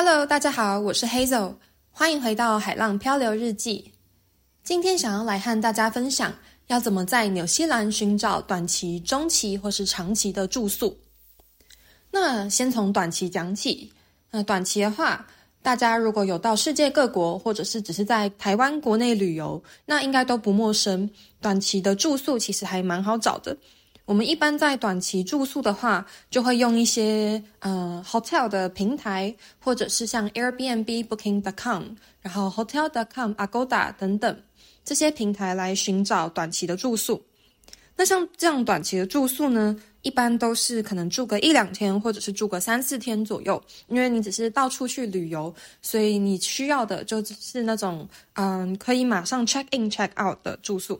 Hello，大家好，我是 Hazel，欢迎回到海浪漂流日记。今天想要来和大家分享，要怎么在纽西兰寻找短期、中期或是长期的住宿。那先从短期讲起。那短期的话，大家如果有到世界各国，或者是只是在台湾国内旅游，那应该都不陌生。短期的住宿其实还蛮好找的。我们一般在短期住宿的话，就会用一些呃 hotel 的平台，或者是像 Airbnb、Booking.com，然后 Hotel.com、Agoda 等等这些平台来寻找短期的住宿。那像这样短期的住宿呢，一般都是可能住个一两天，或者是住个三四天左右，因为你只是到处去旅游，所以你需要的就是那种嗯可以马上 check in check out 的住宿。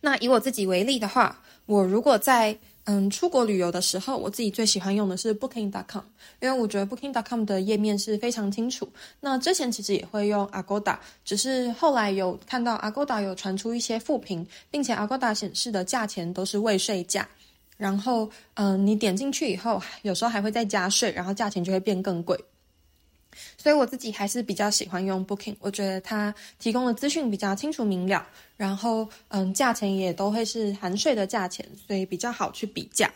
那以我自己为例的话，我如果在嗯出国旅游的时候，我自己最喜欢用的是 Booking.com，因为我觉得 Booking.com 的页面是非常清楚。那之前其实也会用 Agoda，只是后来有看到 Agoda 有传出一些负评，并且 Agoda 显示的价钱都是未税价。然后嗯，你点进去以后，有时候还会再加税，然后价钱就会变更贵。所以我自己还是比较喜欢用 Booking，我觉得它提供的资讯比较清楚明了，然后嗯，价钱也都会是含税的价钱，所以比较好去比价。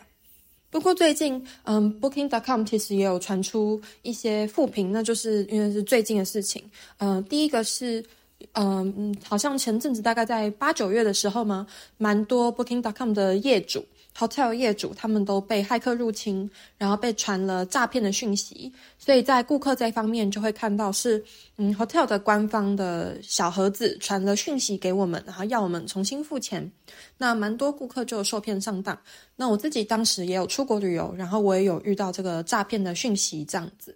不过最近嗯，Booking.com 其实也有传出一些负评，那就是因为是最近的事情。嗯，第一个是嗯，好像前阵子大概在八九月的时候嘛，蛮多 Booking.com 的业主。Hotel 业主他们都被骇客入侵，然后被传了诈骗的讯息，所以在顾客这方面就会看到是，嗯，Hotel 的官方的小盒子传了讯息给我们，然后要我们重新付钱。那蛮多顾客就受骗上当。那我自己当时也有出国旅游，然后我也有遇到这个诈骗的讯息这样子。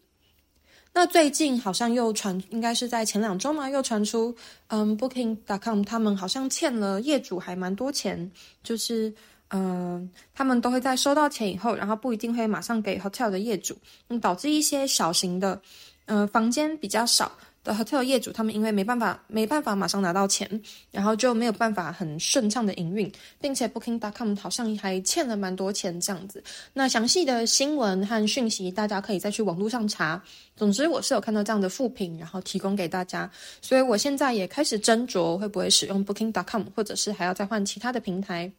那最近好像又传，应该是在前两周嘛，又传出，嗯，Booking.com 他们好像欠了业主还蛮多钱，就是。嗯、他们都会在收到钱以后，然后不一定会马上给 hotel 的业主，嗯，导致一些小型的，呃，房间比较少的 hotel 业主，他们因为没办法没办法马上拿到钱，然后就没有办法很顺畅的营运，并且 Booking. dot com 好像还欠了蛮多钱这样子。那详细的新闻和讯息，大家可以再去网络上查。总之，我是有看到这样的负评，然后提供给大家，所以我现在也开始斟酌会不会使用 Booking. dot com，或者是还要再换其他的平台。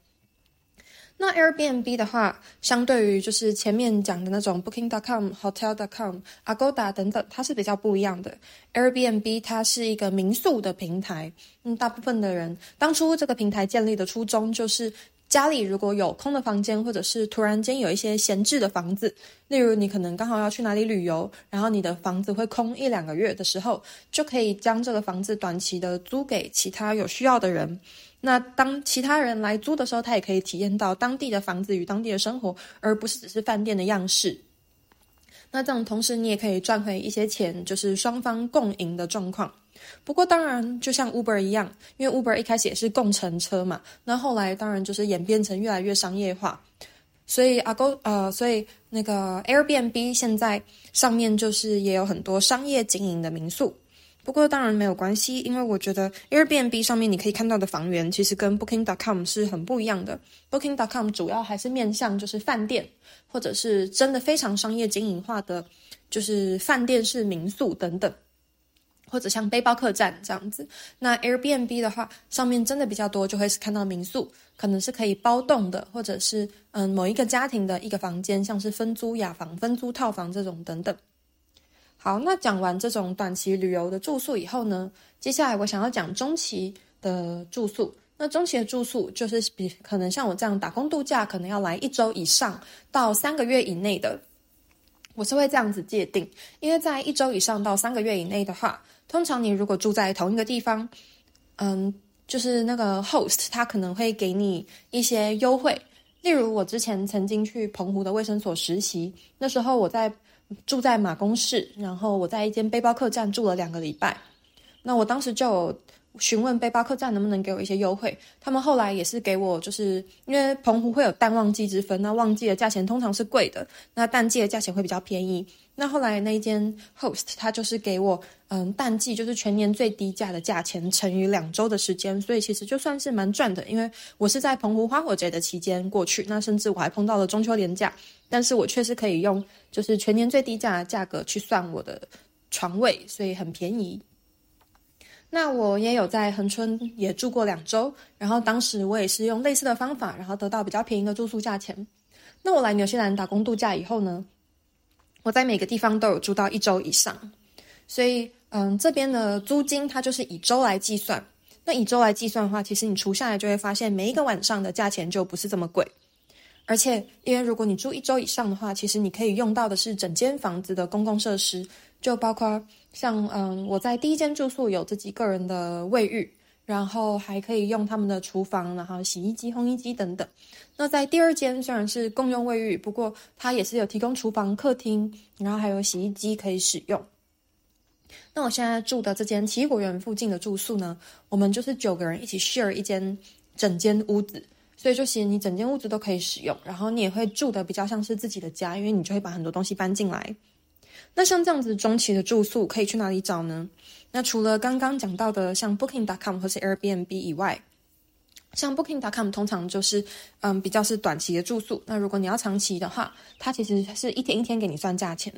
那 Airbnb 的话，相对于就是前面讲的那种 Booking.com、Hotel.com、Agoda 等等，它是比较不一样的。Airbnb 它是一个民宿的平台，嗯，大部分的人当初这个平台建立的初衷就是，家里如果有空的房间，或者是突然间有一些闲置的房子，例如你可能刚好要去哪里旅游，然后你的房子会空一两个月的时候，就可以将这个房子短期的租给其他有需要的人。那当其他人来租的时候，他也可以体验到当地的房子与当地的生活，而不是只是饭店的样式。那这样同时你也可以赚回一些钱，就是双方共赢的状况。不过当然，就像 Uber 一样，因为 Uber 一开始也是共乘车嘛，那后来当然就是演变成越来越商业化。所以阿勾呃，所以那个 Airbnb 现在上面就是也有很多商业经营的民宿。不过当然没有关系，因为我觉得 Airbnb 上面你可以看到的房源，其实跟 Booking.com 是很不一样的。Booking.com 主要还是面向就是饭店，或者是真的非常商业经营化的，就是饭店式民宿等等，或者像背包客栈这样子。那 Airbnb 的话，上面真的比较多，就会是看到民宿，可能是可以包栋的，或者是嗯某一个家庭的一个房间，像是分租雅房、分租套房这种等等。好，那讲完这种短期旅游的住宿以后呢，接下来我想要讲中期的住宿。那中期的住宿就是比可能像我这样打工度假，可能要来一周以上到三个月以内的，我是会这样子界定。因为在一周以上到三个月以内的话，通常你如果住在同一个地方，嗯，就是那个 host 他可能会给你一些优惠。例如我之前曾经去澎湖的卫生所实习，那时候我在。住在马公市，然后我在一间背包客栈住了两个礼拜。那我当时就询问背包客栈能不能给我一些优惠，他们后来也是给我，就是因为澎湖会有淡旺季之分，那旺季的价钱通常是贵的，那淡季的价钱会比较便宜。那后来那一间 host 他就是给我，嗯，淡季就是全年最低价的价钱乘以两周的时间，所以其实就算是蛮赚的，因为我是在澎湖花火节的期间过去，那甚至我还碰到了中秋连假，但是我确实可以用就是全年最低价的价格去算我的床位，所以很便宜。那我也有在恒春也住过两周，然后当时我也是用类似的方法，然后得到比较便宜的住宿价钱。那我来纽西兰打工度假以后呢，我在每个地方都有住到一周以上，所以嗯，这边的租金它就是以周来计算。那以周来计算的话，其实你除下来就会发现，每一个晚上的价钱就不是这么贵。而且，因为如果你住一周以上的话，其实你可以用到的是整间房子的公共设施，就包括。像嗯，我在第一间住宿有自己个人的卫浴，然后还可以用他们的厨房，然后洗衣机、烘衣机等等。那在第二间虽然是共用卫浴，不过它也是有提供厨房、客厅，然后还有洗衣机可以使用。那我现在住的这间奇异果园附近的住宿呢，我们就是九个人一起 share 一间整间屋子，所以就其实你整间屋子都可以使用，然后你也会住的比较像是自己的家，因为你就会把很多东西搬进来。那像这样子中期的住宿可以去哪里找呢？那除了刚刚讲到的像 Booking.com 或是 Airbnb 以外，像 Booking.com 通常就是嗯比较是短期的住宿。那如果你要长期的话，它其实是一天一天给你算价钱，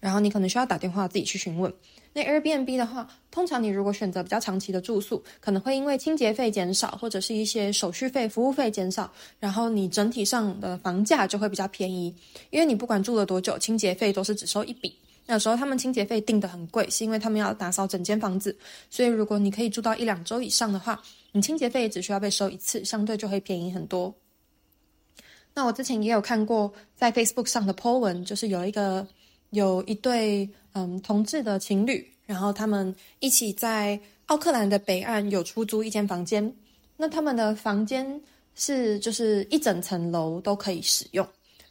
然后你可能需要打电话自己去询问。那 Airbnb 的话，通常你如果选择比较长期的住宿，可能会因为清洁费减少，或者是一些手续费、服务费减少，然后你整体上的房价就会比较便宜。因为你不管住了多久，清洁费都是只收一笔。那时候他们清洁费定的很贵，是因为他们要打扫整间房子，所以如果你可以住到一两周以上的话，你清洁费只需要被收一次，相对就会便宜很多。那我之前也有看过在 Facebook 上的 po 文，就是有一个有一对。嗯，同志的情侣，然后他们一起在奥克兰的北岸有出租一间房间。那他们的房间是就是一整层楼都可以使用，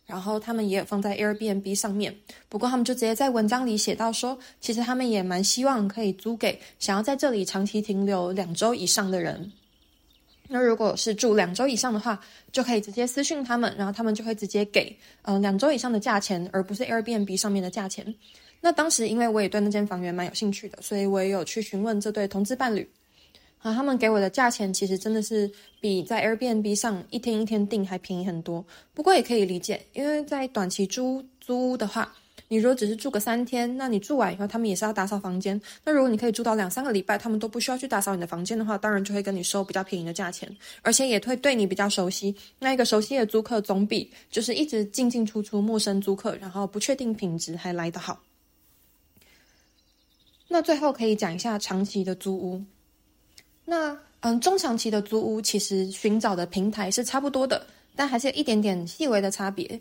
然后他们也有放在 Airbnb 上面。不过他们就直接在文章里写到说，其实他们也蛮希望可以租给想要在这里长期停留两周以上的人。那如果是住两周以上的话，就可以直接私讯他们，然后他们就会直接给嗯两周以上的价钱，而不是 Airbnb 上面的价钱。那当时，因为我也对那间房源蛮有兴趣的，所以我也有去询问这对同志伴侣。啊，他们给我的价钱其实真的是比在 Airbnb 上一天一天订还便宜很多。不过也可以理解，因为在短期租租屋的话，你如果只是住个三天，那你住完以后，他们也是要打扫房间。那如果你可以住到两三个礼拜，他们都不需要去打扫你的房间的话，当然就会跟你收比较便宜的价钱，而且也会对你比较熟悉。那一个熟悉的租客总比就是一直进进出出陌生租客，然后不确定品质还来得好。那最后可以讲一下长期的租屋。那嗯，中长期的租屋其实寻找的平台是差不多的，但还是有一点点细微的差别。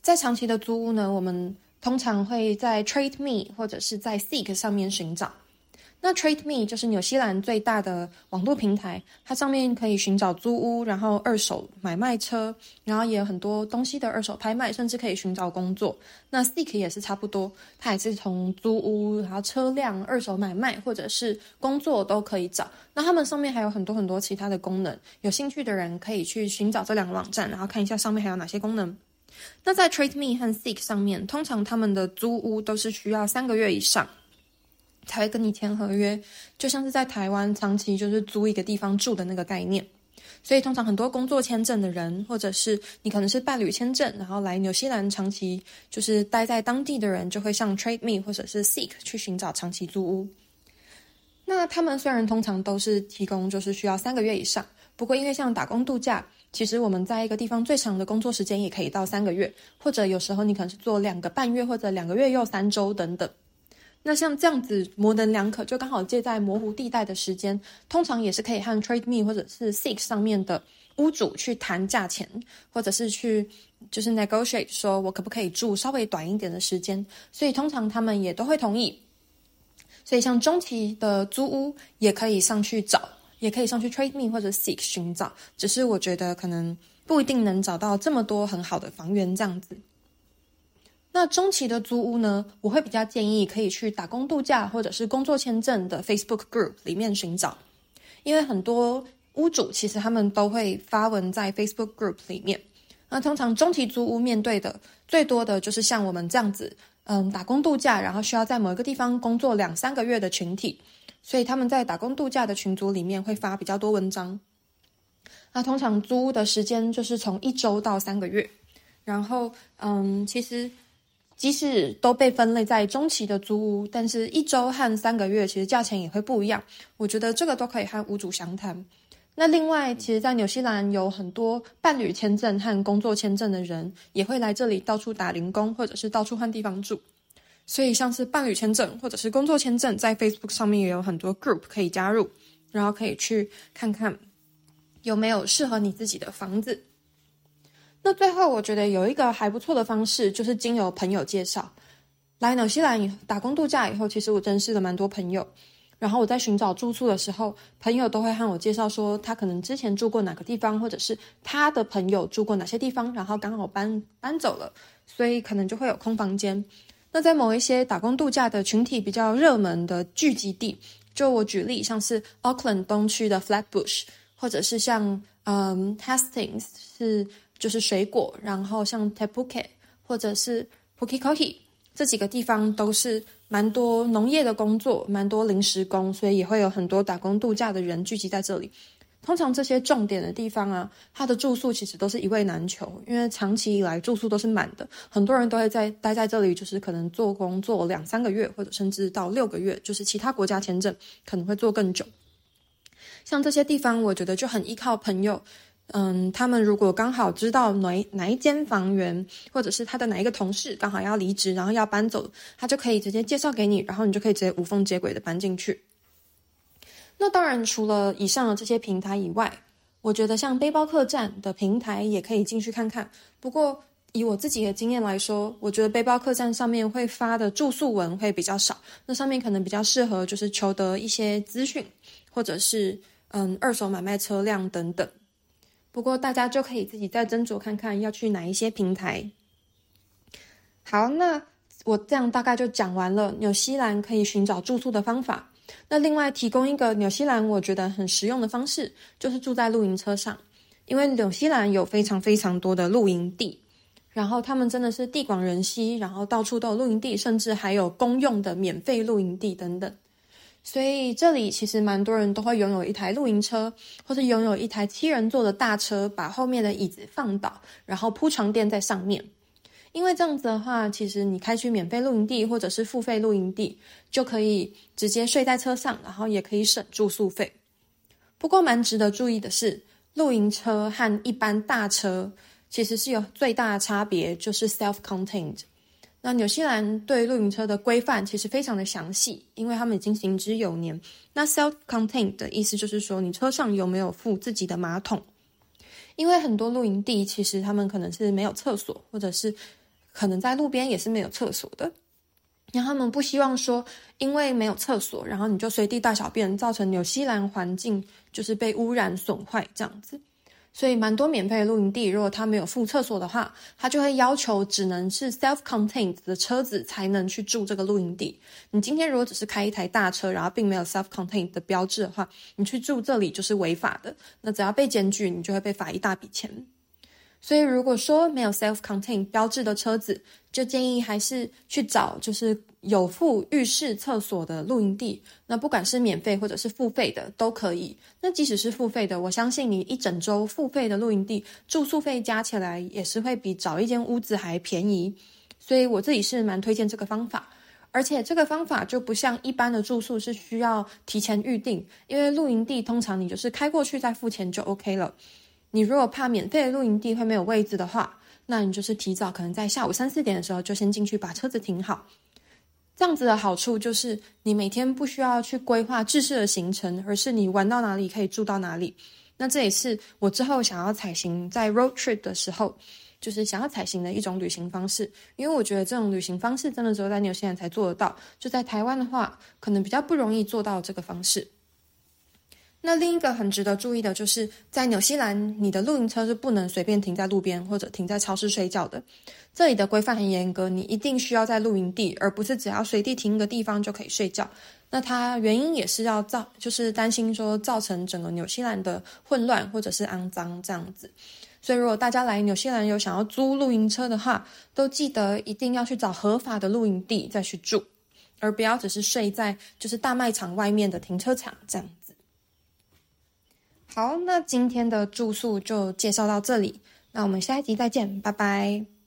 在长期的租屋呢，我们通常会在 Trade Me 或者是在 Seek 上面寻找。那 Trade Me 就是纽西兰最大的网络平台，它上面可以寻找租屋，然后二手买卖车，然后也有很多东西的二手拍卖，甚至可以寻找工作。那 Seek 也是差不多，它也是从租屋，然后车辆、二手买卖或者是工作都可以找。那他们上面还有很多很多其他的功能，有兴趣的人可以去寻找这两个网站，然后看一下上面还有哪些功能。那在 Trade Me 和 Seek 上面，通常他们的租屋都是需要三个月以上。才会跟你签合约，就像是在台湾长期就是租一个地方住的那个概念。所以通常很多工作签证的人，或者是你可能是伴侣签证，然后来纽西兰长期就是待在当地的人，就会上 Trade Me 或者是 Seek 去寻找长期租屋。那他们虽然通常都是提供就是需要三个月以上，不过因为像打工度假，其实我们在一个地方最长的工作时间也可以到三个月，或者有时候你可能是做两个半月或者两个月又三周等等。那像这样子模棱两可，就刚好借在模糊地带的时间，通常也是可以和 Trade Me 或者是 Seek 上面的屋主去谈价钱，或者是去就是 negotiate 说我可不可以住稍微短一点的时间，所以通常他们也都会同意。所以像中期的租屋也可以上去找，也可以上去 Trade Me 或者 Seek 寻找，只是我觉得可能不一定能找到这么多很好的房源这样子。那中期的租屋呢，我会比较建议可以去打工度假或者是工作签证的 Facebook Group 里面寻找，因为很多屋主其实他们都会发文在 Facebook Group 里面。那通常中期租屋面对的最多的就是像我们这样子，嗯，打工度假，然后需要在某一个地方工作两三个月的群体，所以他们在打工度假的群组里面会发比较多文章。那通常租屋的时间就是从一周到三个月，然后嗯，其实即使都被分类在中期的租屋，但是一周和三个月其实价钱也会不一样。我觉得这个都可以和屋主详谈。那另外，其实，在纽西兰有很多伴侣签证和工作签证的人，也会来这里到处打零工，或者是到处换地方住。所以，像是伴侣签证或者是工作签证，在 Facebook 上面也有很多 group 可以加入，然后可以去看看有没有适合你自己的房子。那最后，我觉得有一个还不错的方式，就是经由朋友介绍来纽西兰打工度假以后，其实我认识了蛮多朋友。然后我在寻找住宿的时候，朋友都会和我介绍说，他可能之前住过哪个地方，或者是他的朋友住过哪些地方，然后刚好搬搬走了，所以可能就会有空房间。那在某一些打工度假的群体比较热门的聚集地，就我举例，像是 Auckland 东区的 Flatbush，或者是像嗯 Hastings 是就是水果，然后像 Te Puke 或者是 Puketoi 这几个地方都是。蛮多农业的工作，蛮多临时工，所以也会有很多打工度假的人聚集在这里。通常这些重点的地方啊，它的住宿其实都是一位难求，因为长期以来住宿都是满的，很多人都会在待在这里，就是可能做工作两三个月，或者甚至到六个月，就是其他国家签证可能会做更久。像这些地方，我觉得就很依靠朋友。嗯，他们如果刚好知道哪哪一间房源，或者是他的哪一个同事刚好要离职，然后要搬走，他就可以直接介绍给你，然后你就可以直接无缝接轨的搬进去。那当然，除了以上的这些平台以外，我觉得像背包客栈的平台也可以进去看看。不过以我自己的经验来说，我觉得背包客栈上面会发的住宿文会比较少，那上面可能比较适合就是求得一些资讯，或者是嗯二手买卖车辆等等。不过大家就可以自己再斟酌看看要去哪一些平台。好，那我这样大概就讲完了纽西兰可以寻找住宿的方法。那另外提供一个纽西兰我觉得很实用的方式，就是住在露营车上，因为纽西兰有非常非常多的露营地，然后他们真的是地广人稀，然后到处都有露营地，甚至还有公用的免费露营地等等。所以这里其实蛮多人都会拥有一台露营车，或是拥有一台七人座的大车，把后面的椅子放倒，然后铺床垫在上面。因为这样子的话，其实你开去免费露营地或者是付费露营地，就可以直接睡在车上，然后也可以省住宿费。不过蛮值得注意的是，露营车和一般大车其实是有最大的差别，就是 self-contained。那纽西兰对露营车的规范其实非常的详细，因为他们已经行之有年。那 self-contained 的意思就是说，你车上有没有附自己的马桶？因为很多露营地其实他们可能是没有厕所，或者是可能在路边也是没有厕所的。然后他们不希望说，因为没有厕所，然后你就随地大小便，造成纽西兰环境就是被污染损坏这样子。所以，蛮多免费的露营地，如果他没有附厕所的话，他就会要求只能是 self-contained 的车子才能去住这个露营地。你今天如果只是开一台大车，然后并没有 self-contained 的标志的话，你去住这里就是违法的。那只要被检举，你就会被罚一大笔钱。所以，如果说没有 self-contained 标志的车子，就建议还是去找就是有附浴室厕所的露营地。那不管是免费或者是付费的都可以。那即使是付费的，我相信你一整周付费的露营地住宿费加起来也是会比找一间屋子还便宜。所以我自己是蛮推荐这个方法。而且这个方法就不像一般的住宿是需要提前预定，因为露营地通常你就是开过去再付钱就 OK 了。你如果怕免费的露营地会没有位置的话，那你就是提早可能在下午三四点的时候就先进去把车子停好。这样子的好处就是你每天不需要去规划制式的行程，而是你玩到哪里可以住到哪里。那这也是我之后想要采行在 road trip 的时候，就是想要采行的一种旅行方式。因为我觉得这种旅行方式真的只有在纽西兰才做得到，就在台湾的话，可能比较不容易做到这个方式。那另一个很值得注意的就是，在纽西兰，你的露营车是不能随便停在路边或者停在超市睡觉的。这里的规范很严格，你一定需要在露营地，而不是只要随地停一个地方就可以睡觉。那它原因也是要造，就是担心说造成整个纽西兰的混乱或者是肮脏这样子。所以如果大家来纽西兰有想要租露营车的话，都记得一定要去找合法的露营地再去住，而不要只是睡在就是大卖场外面的停车场这样。好，那今天的住宿就介绍到这里，那我们下一集再见，拜拜。